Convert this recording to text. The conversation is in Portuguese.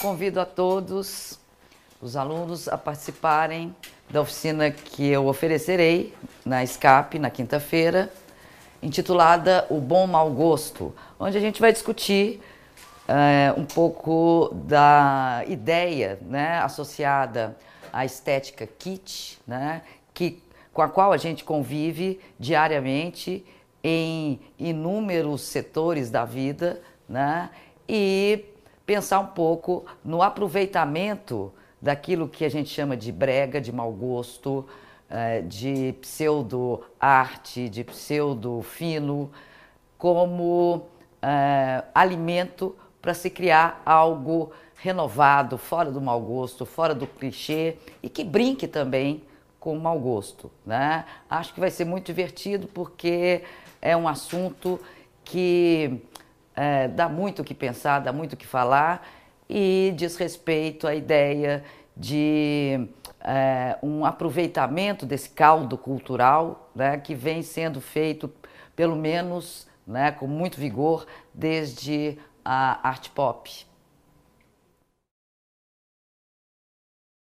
Convido a todos os alunos a participarem da oficina que eu oferecerei na SCAP na quinta-feira, intitulada O Bom Mau Gosto, onde a gente vai discutir é, um pouco da ideia né, associada à estética kit, né, que, com a qual a gente convive diariamente em inúmeros setores da vida, né, e pensar um pouco no aproveitamento daquilo que a gente chama de brega, de mau gosto, eh, de pseudo-arte, de pseudo-fino, como é, alimento para se criar algo renovado, fora do mau gosto, fora do clichê e que brinque também com o mau gosto. Né? Acho que vai ser muito divertido porque é um assunto que é, dá muito o que pensar, dá muito o que falar e diz respeito à ideia de é, um aproveitamento desse caldo cultural né, que vem sendo feito, pelo menos né, com muito vigor, desde a arte pop.